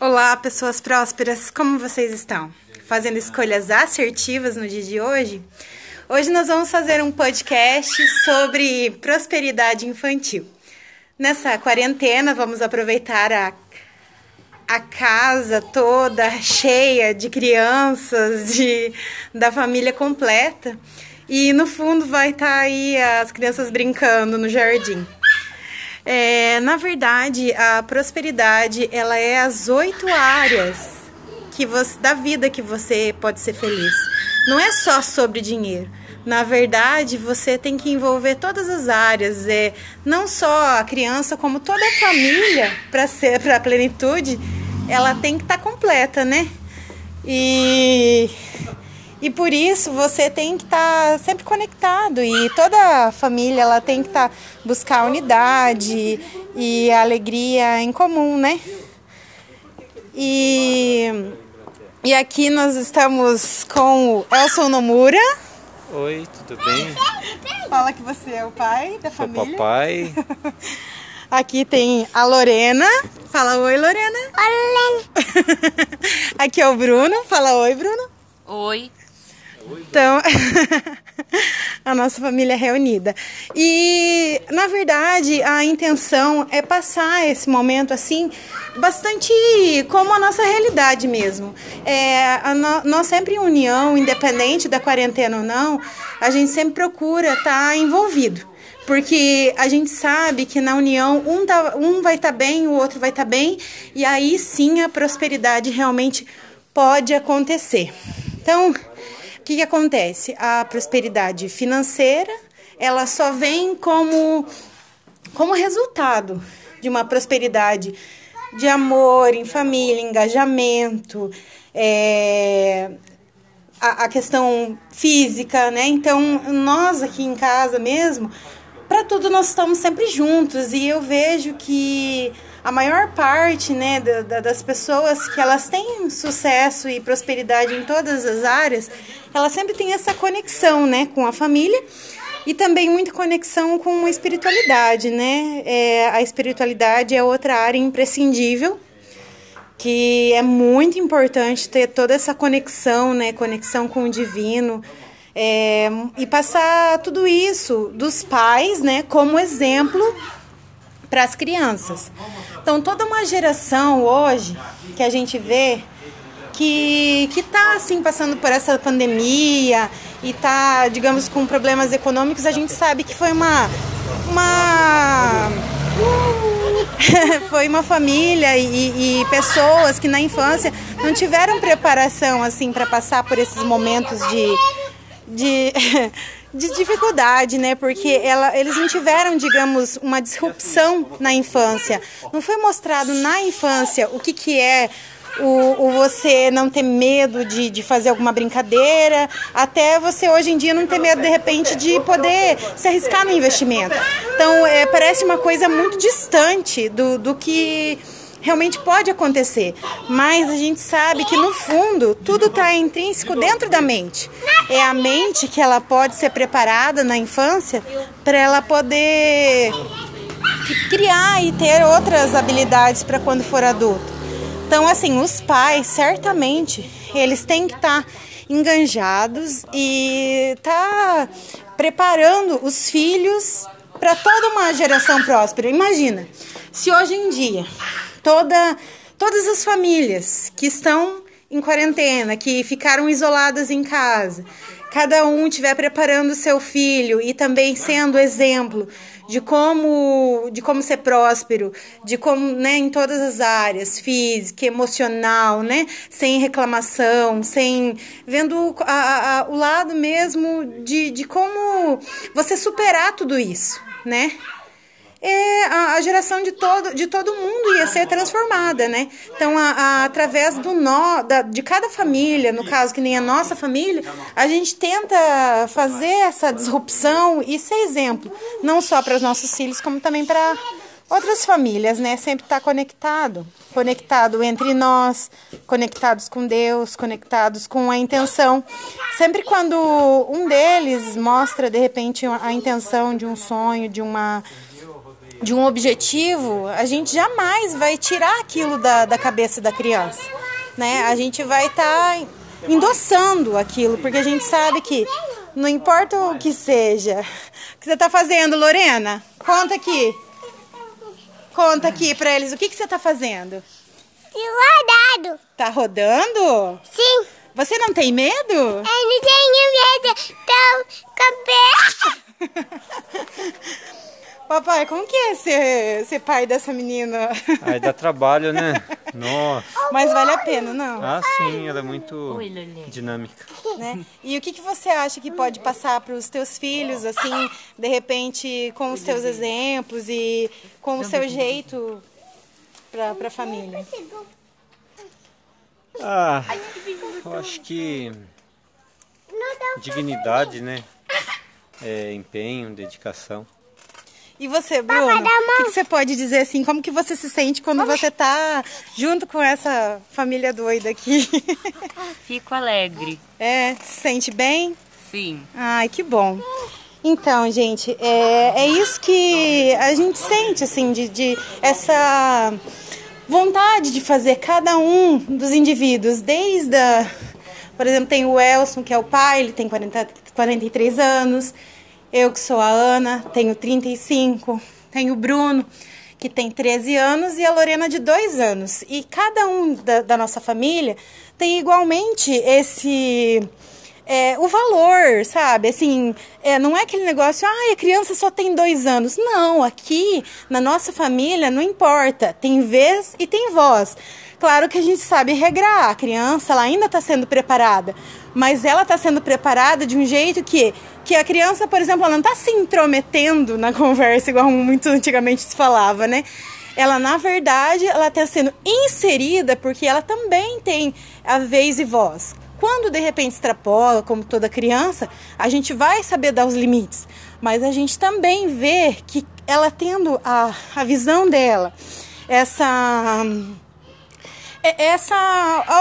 Olá, pessoas prósperas, como vocês estão? Fazendo escolhas assertivas no dia de hoje? Hoje nós vamos fazer um podcast sobre prosperidade infantil. Nessa quarentena, vamos aproveitar a, a casa toda cheia de crianças, de, da família completa. E no fundo vai estar tá aí as crianças brincando no jardim. É, na verdade, a prosperidade ela é as oito áreas que você, da vida que você pode ser feliz. Não é só sobre dinheiro. Na verdade, você tem que envolver todas as áreas, é, não só a criança, como toda a família, para ser para a plenitude, ela tem que estar tá completa, né? E e por isso você tem que estar tá sempre conectado e toda a família ela tem que estar tá, buscar unidade e alegria em comum, né? E, e aqui nós estamos com o Elson Nomura. Oi, tudo bem? Fala que você é o pai da Sou família. papai. Aqui tem a Lorena. Fala oi, Lorena. Olá. Aqui é o Bruno. Fala oi, Bruno. Oi. Então, a nossa família é reunida. E, na verdade, a intenção é passar esse momento assim, bastante como a nossa realidade mesmo. É, no, nós sempre em união, independente da quarentena ou não, a gente sempre procura estar tá envolvido. Porque a gente sabe que na união um, tá, um vai estar tá bem, o outro vai estar tá bem, e aí sim a prosperidade realmente pode acontecer. Então, que, que acontece? A prosperidade financeira, ela só vem como, como resultado de uma prosperidade de amor em família, engajamento, é, a, a, questão física, né? Então, nós aqui em casa mesmo, para tudo nós estamos sempre juntos e eu vejo que a maior parte né, da, da, das pessoas que elas têm sucesso e prosperidade em todas as áreas, elas sempre têm essa conexão né, com a família e também muita conexão com a espiritualidade. Né? É, a espiritualidade é outra área imprescindível que é muito importante ter toda essa conexão, né, conexão com o divino, é, e passar tudo isso dos pais, né, como exemplo para as crianças. Então, toda uma geração hoje que a gente vê que que está assim passando por essa pandemia e está, digamos, com problemas econômicos, a gente sabe que foi uma uma foi uma família e, e, pessoas que na infância não tiveram preparação assim para passar por esses momentos de, de de dificuldade, né? Porque ela, eles não tiveram, digamos, uma disrupção na infância. Não foi mostrado na infância o que, que é o, o, você não ter medo de, de fazer alguma brincadeira, até você hoje em dia não ter medo de repente de poder se arriscar no investimento. Então é, parece uma coisa muito distante do, do que realmente pode acontecer, mas a gente sabe que no fundo tudo está intrínseco dentro da mente. É a mente que ela pode ser preparada na infância para ela poder criar e ter outras habilidades para quando for adulto. Então, assim, os pais certamente eles têm que estar tá enganjados e tá preparando os filhos para toda uma geração próspera. Imagina, se hoje em dia toda, todas as famílias que estão em quarentena, que ficaram isoladas em casa, cada um estiver preparando seu filho e também sendo exemplo de como de como ser próspero, de como, né, em todas as áreas, física, emocional, né, sem reclamação, sem vendo a, a, o lado mesmo de, de como você superar tudo isso, né? É, a, a, geração de todo, de todo mundo ia ser transformada, né? Então, a, a, através do nó, da, de cada família, no caso que nem a nossa família, a gente tenta fazer essa disrupção e ser exemplo, não só para os nossos filhos, como também para outras famílias, né? Sempre estar tá conectado, conectado entre nós, conectados com Deus, conectados com a intenção. Sempre quando um deles mostra de repente a intenção de um sonho, de uma de um objetivo, a gente jamais vai tirar aquilo da, da cabeça da criança, né? A gente vai estar tá endossando aquilo, porque a gente sabe que não importa o que seja. O que você está fazendo, Lorena? Conta aqui. Conta aqui para eles o que, que você está fazendo. Rodado. Tá rodando? Sim. Você não tem medo? Eu não tenho medo. Tô com Papai, como que é ser, ser pai dessa menina? Aí dá trabalho, né? Nossa. Mas vale a pena, não? Ah, sim, ela é muito dinâmica. Né? E o que, que você acha que pode passar para os teus filhos, assim, de repente, com os teus exemplos e com o seu jeito para a família? Ah, eu acho que dignidade, né? É, empenho, dedicação. E você, Bruno, o que, que, você pode dizer assim? Como que você se sente quando você está junto com essa família doida aqui? Fico alegre. É, se sente bem? Sim. Ai, que bom. Então, gente, é, é isso que a gente sente, assim, de, de essa vontade de fazer cada um dos indivíduos, desde a, por exemplo, tem o Elson, que é o pai, ele tem 40, 43 anos, eu que sou a Ana, tenho 35, tenho o Bruno, que tem 13 anos, e a Lorena de 2 anos. E cada um da, da nossa família tem igualmente esse é, o valor, sabe? Assim, é, não é aquele negócio, ah, a criança só tem dois anos. Não, aqui na nossa família não importa, tem vez e tem voz. Claro que a gente sabe regrar, a criança ela ainda está sendo preparada, mas ela está sendo preparada de um jeito que, que a criança, por exemplo, ela não está se intrometendo na conversa, igual muito antigamente se falava, né? Ela, na verdade, ela está sendo inserida porque ela também tem a vez e voz. Quando de repente extrapola, como toda criança, a gente vai saber dar os limites, mas a gente também vê que ela tendo a, a visão dela, essa essa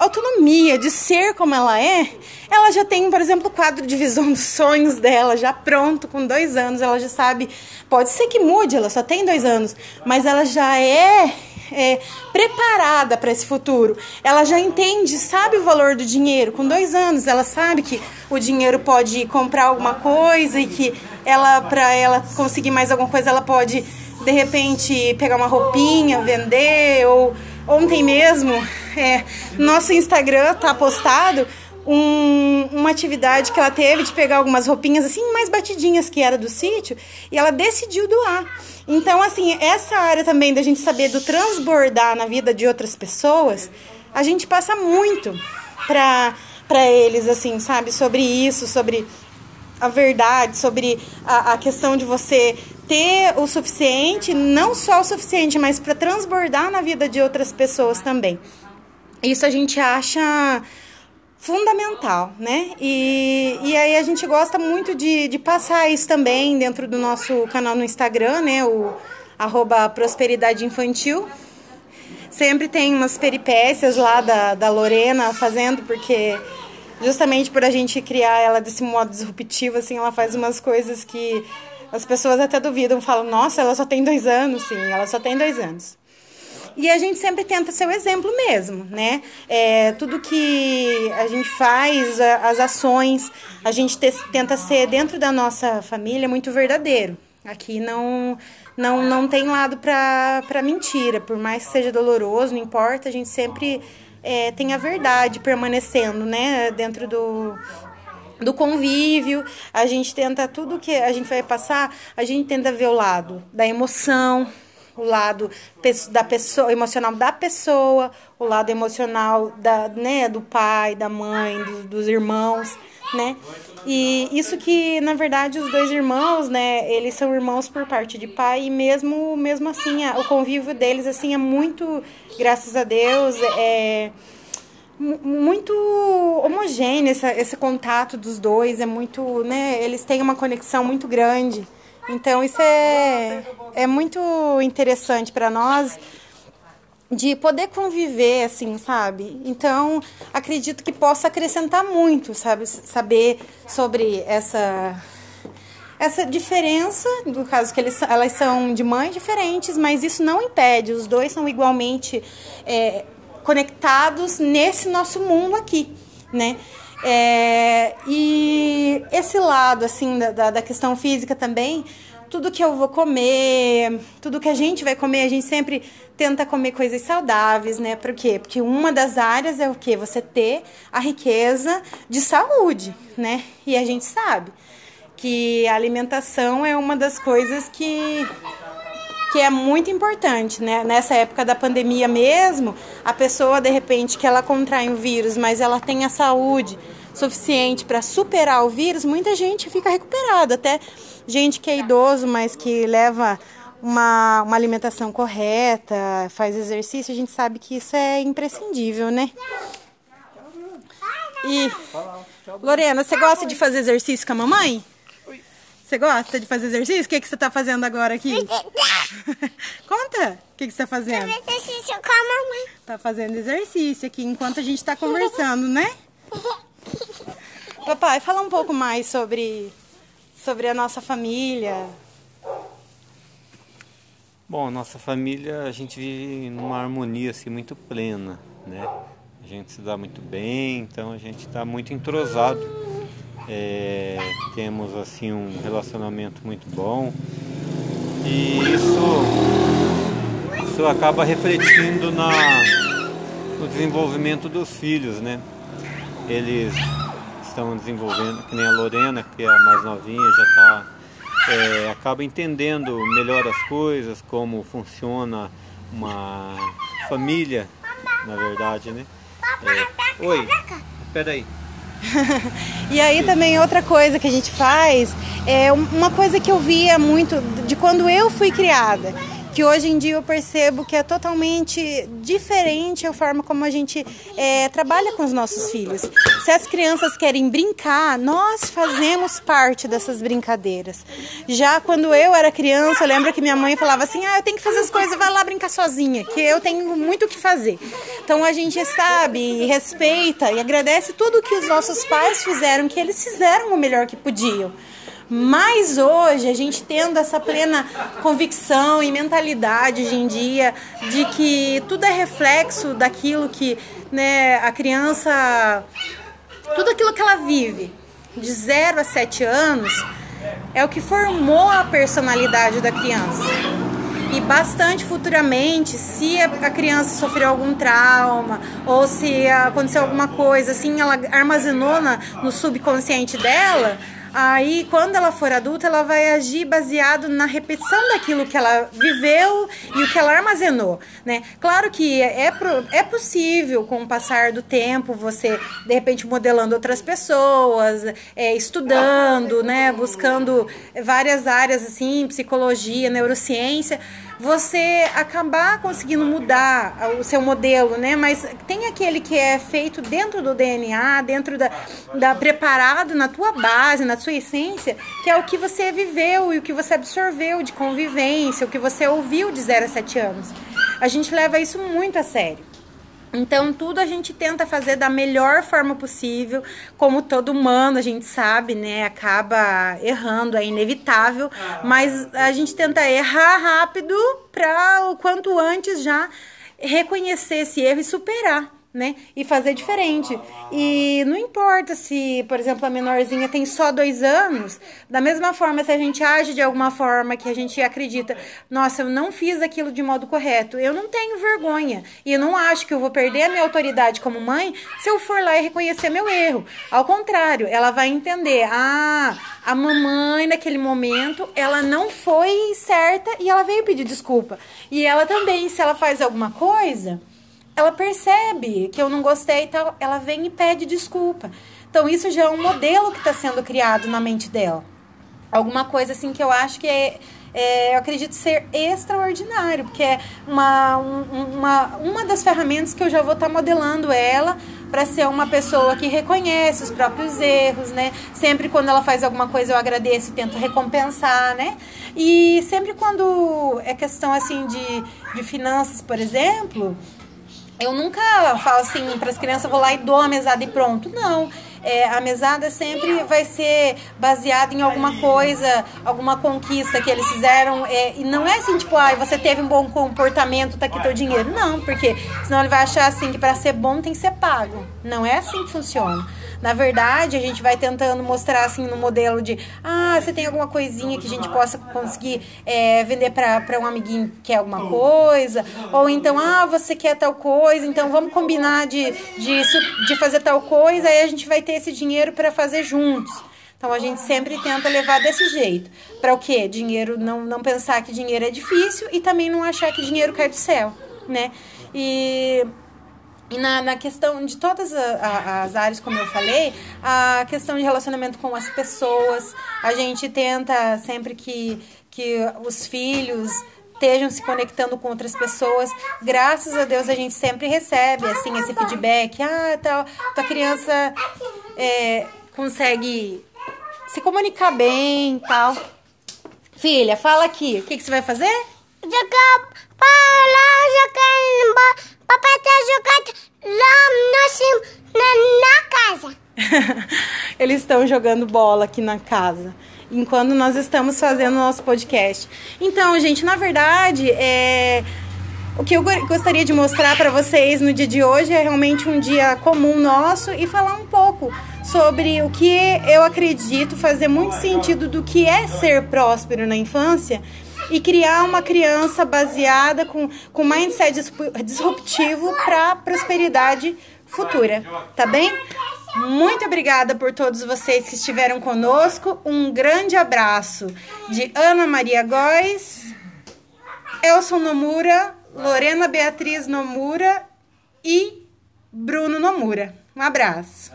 autonomia de ser como ela é, ela já tem, por exemplo, o quadro de visão dos sonhos dela já pronto, com dois anos, ela já sabe. Pode ser que mude, ela só tem dois anos, mas ela já é é, preparada para esse futuro. Ela já entende, sabe o valor do dinheiro. Com dois anos, ela sabe que o dinheiro pode comprar alguma coisa e que ela, para ela conseguir mais alguma coisa, ela pode de repente pegar uma roupinha, vender. Ou ontem mesmo, é, nosso Instagram tá postado um, uma atividade que ela teve de pegar algumas roupinhas assim mais batidinhas que era do sítio e ela decidiu doar. Então, assim, essa área também da gente saber do transbordar na vida de outras pessoas, a gente passa muito pra, pra eles, assim, sabe? Sobre isso, sobre a verdade, sobre a, a questão de você ter o suficiente, não só o suficiente, mas para transbordar na vida de outras pessoas também. Isso a gente acha fundamental, né? E, e aí a gente gosta muito de, de passar isso também dentro do nosso canal no Instagram, né? O arroba prosperidade infantil. Sempre tem umas peripécias lá da, da Lorena fazendo, porque justamente por a gente criar ela desse modo disruptivo, assim, ela faz umas coisas que as pessoas até duvidam, falam, nossa, ela só tem dois anos, sim, ela só tem dois anos. E a gente sempre tenta ser o exemplo mesmo, né? É, tudo que a gente faz, as ações, a gente te, tenta ser dentro da nossa família muito verdadeiro. Aqui não não, não tem lado para mentira, por mais que seja doloroso, não importa, a gente sempre é, tem a verdade permanecendo, né? Dentro do, do convívio, a gente tenta tudo que a gente vai passar, a gente tenta ver o lado da emoção, o lado da pessoa, emocional da pessoa, o lado emocional da, né, do pai, da mãe, do, dos irmãos, né? E isso que, na verdade, os dois irmãos, né, eles são irmãos por parte de pai e mesmo, mesmo assim, o convívio deles, assim, é muito, graças a Deus, é muito homogêneo esse, esse contato dos dois, é muito, né, eles têm uma conexão muito grande. Então isso é, é muito interessante para nós de poder conviver assim, sabe? Então, acredito que possa acrescentar muito, sabe, saber sobre essa essa diferença, no caso que eles, elas são de mães diferentes, mas isso não impede, os dois são igualmente é, conectados nesse nosso mundo aqui, né? É, e esse lado, assim, da, da questão física também, tudo que eu vou comer, tudo que a gente vai comer, a gente sempre tenta comer coisas saudáveis, né? Por quê? Porque uma das áreas é o quê? Você ter a riqueza de saúde, né? E a gente sabe que a alimentação é uma das coisas que que é muito importante, né? Nessa época da pandemia mesmo, a pessoa de repente que ela contrai o vírus, mas ela tem a saúde suficiente para superar o vírus, muita gente fica recuperada, até gente que é idoso, mas que leva uma, uma alimentação correta, faz exercício, a gente sabe que isso é imprescindível, né? E Lorena, você gosta de fazer exercício com a mamãe? Você gosta de fazer exercício? O que, que você está fazendo agora aqui? Conta! O que, que você está fazendo? Exercício com a mamãe. Tá fazendo exercício aqui enquanto a gente está conversando, né? Papai, fala um pouco mais sobre, sobre a nossa família. Bom, nossa família, a gente vive numa harmonia assim muito plena, né? A gente se dá muito bem, então a gente está muito entrosado é, temos assim um relacionamento muito bom e isso, isso acaba refletindo na, no desenvolvimento dos filhos, né? Eles estão desenvolvendo, que nem a Lorena, que é a mais novinha, já está é, acaba entendendo melhor as coisas, como funciona uma família, na verdade, né? É, oi, peraí. e aí também outra coisa que a gente faz é uma coisa que eu via muito de quando eu fui criada que hoje em dia eu percebo que é totalmente diferente a forma como a gente é, trabalha com os nossos filhos. Se as crianças querem brincar, nós fazemos parte dessas brincadeiras. Já quando eu era criança, eu lembro que minha mãe falava assim: ah, eu tenho que fazer as coisas, vai lá brincar sozinha, que eu tenho muito o que fazer. Então a gente sabe e respeita e agradece tudo que os nossos pais fizeram, que eles fizeram o melhor que podiam. Mas hoje, a gente tendo essa plena convicção e mentalidade hoje em dia de que tudo é reflexo daquilo que né, a criança. Tudo aquilo que ela vive, de 0 a 7 anos, é o que formou a personalidade da criança. E bastante futuramente, se a criança sofreu algum trauma ou se aconteceu alguma coisa assim, ela armazenou na, no subconsciente dela, Aí, quando ela for adulta, ela vai agir baseado na repetição daquilo que ela viveu e o que ela armazenou, né? Claro que é, é possível, com o passar do tempo, você, de repente, modelando outras pessoas, é, estudando, né? Buscando várias áreas, assim, psicologia, neurociência, você acabar conseguindo mudar o seu modelo, né? Mas tem aquele que é feito dentro do DNA, dentro da, da preparado na tua base, na sua essência, que é o que você viveu e o que você absorveu de convivência, o que você ouviu de 0 a 7 anos. A gente leva isso muito a sério. Então, tudo a gente tenta fazer da melhor forma possível, como todo humano, a gente sabe, né? Acaba errando, é inevitável, mas a gente tenta errar rápido para o quanto antes já reconhecer esse erro e superar né? E fazer diferente. E não importa se, por exemplo, a menorzinha tem só dois anos, da mesma forma, se a gente age de alguma forma que a gente acredita, nossa, eu não fiz aquilo de modo correto, eu não tenho vergonha. E eu não acho que eu vou perder a minha autoridade como mãe se eu for lá e reconhecer meu erro. Ao contrário, ela vai entender, ah, a mamãe naquele momento, ela não foi certa e ela veio pedir desculpa. E ela também, se ela faz alguma coisa ela percebe que eu não gostei e tal, ela vem e pede desculpa. Então isso já é um modelo que está sendo criado na mente dela. Alguma coisa assim que eu acho que é, é eu acredito ser extraordinário, porque é uma, uma, uma das ferramentas que eu já vou estar tá modelando ela para ser uma pessoa que reconhece os próprios erros, né? Sempre quando ela faz alguma coisa eu agradeço e tento recompensar, né? E sempre quando é questão assim de, de finanças, por exemplo, eu nunca falo assim para as crianças, vou lá e dou a mesada e pronto. Não. é, a mesada sempre vai ser baseada em alguma coisa, alguma conquista que eles fizeram. É, e não é assim, tipo, ah, você teve um bom comportamento, tá aqui teu dinheiro. Não, porque senão ele vai achar assim que para ser bom tem que ser pago. Não é assim que funciona. Na verdade, a gente vai tentando mostrar assim no modelo de ah, você tem alguma coisinha que a gente possa conseguir é, vender para um amiguinho que quer alguma coisa, ou então, ah, você quer tal coisa, então vamos combinar de, de, de fazer tal coisa, aí a gente vai ter esse dinheiro para fazer juntos. Então a gente sempre tenta levar desse jeito. Para o quê? Dinheiro não, não pensar que dinheiro é difícil e também não achar que dinheiro cai do céu, né? E e na, na questão de todas a, as áreas, como eu falei, a questão de relacionamento com as pessoas, a gente tenta sempre que, que os filhos estejam se conectando com outras pessoas. Graças a Deus a gente sempre recebe assim esse feedback. Ah, tal, tua criança é, consegue se comunicar bem, tal. Filha, fala aqui. O que, que você vai fazer? Jogar bola, jogar Papai tá jogando lá no, na, na casa. Eles estão jogando bola aqui na casa. Enquanto nós estamos fazendo nosso podcast. Então, gente, na verdade, é... o que eu gostaria de mostrar para vocês no dia de hoje é realmente um dia comum nosso e falar um pouco sobre o que eu acredito fazer muito sentido do que é ser próspero na infância e criar uma criança baseada com, com mindset disruptivo para prosperidade futura, tá bem? Muito obrigada por todos vocês que estiveram conosco. Um grande abraço de Ana Maria Góes, Elson Nomura, Lorena Beatriz Nomura e Bruno Nomura. Um abraço.